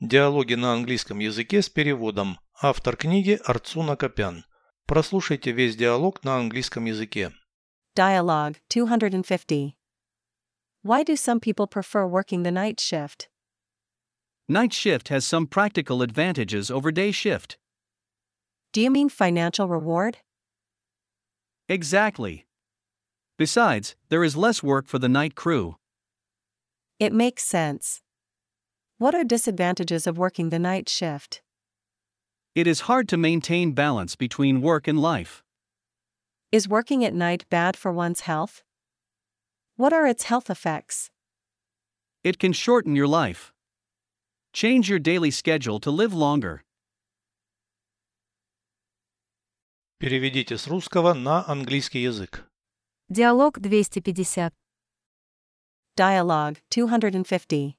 Диалоги на английском языке с переводом. Автор книги Арцуна Копян. Прослушайте весь диалог на английском языке. Dialogue 250. Why do some people prefer working the night shift? Night shift has some practical advantages over day shift. Do you mean financial reward? Exactly. Besides, there is less work for the night crew. It makes sense. What are disadvantages of working the night shift? It is hard to maintain balance between work and life. Is working at night bad for one's health? What are its health effects? It can shorten your life. Change your daily schedule to live longer. Переведите с русского на английский язык. Диалог 250. Dialogue 250.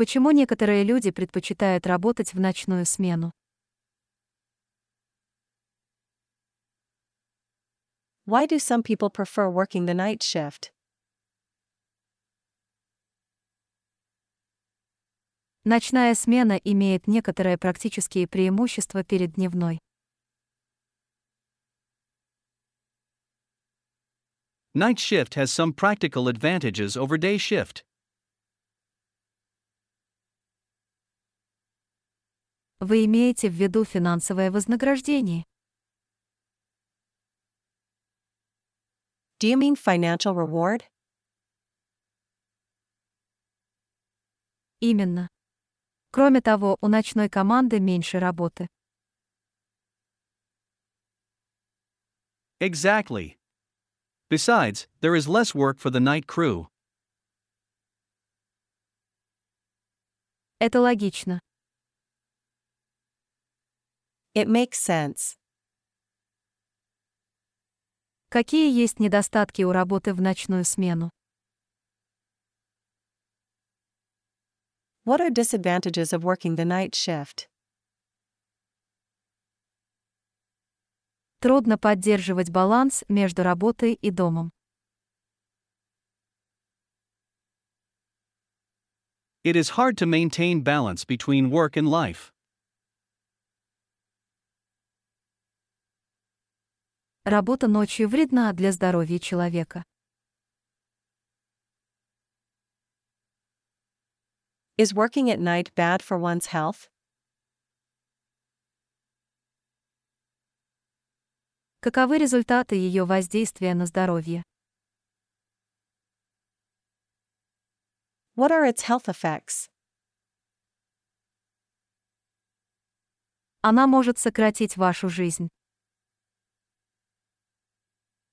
Почему некоторые люди предпочитают работать в ночную смену? Why do some people prefer working the night shift? Ночная смена имеет некоторые практические преимущества перед дневной. Night shift has some practical advantages over day shift. Вы имеете в виду финансовое вознаграждение? Do you mean financial reward? Именно. Кроме того, у ночной команды меньше работы. Exactly. Besides, there is less work for the night crew. Это логично. It makes sense. Какие есть недостатки у работы в ночную смену? What are disadvantages of working the night shift? Трудно поддерживать баланс между работой и домом. It is hard to maintain balance between work and life. Работа ночью вредна для здоровья человека. Is working at night bad for one's health? Каковы результаты ее воздействия на здоровье? What are its health effects? Она может сократить вашу жизнь.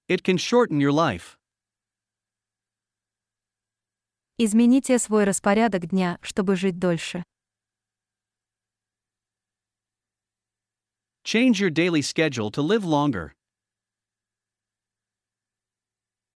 It can shorten your life. Измените свой распорядок дня, чтобы жить дольше. Change your daily schedule to live longer.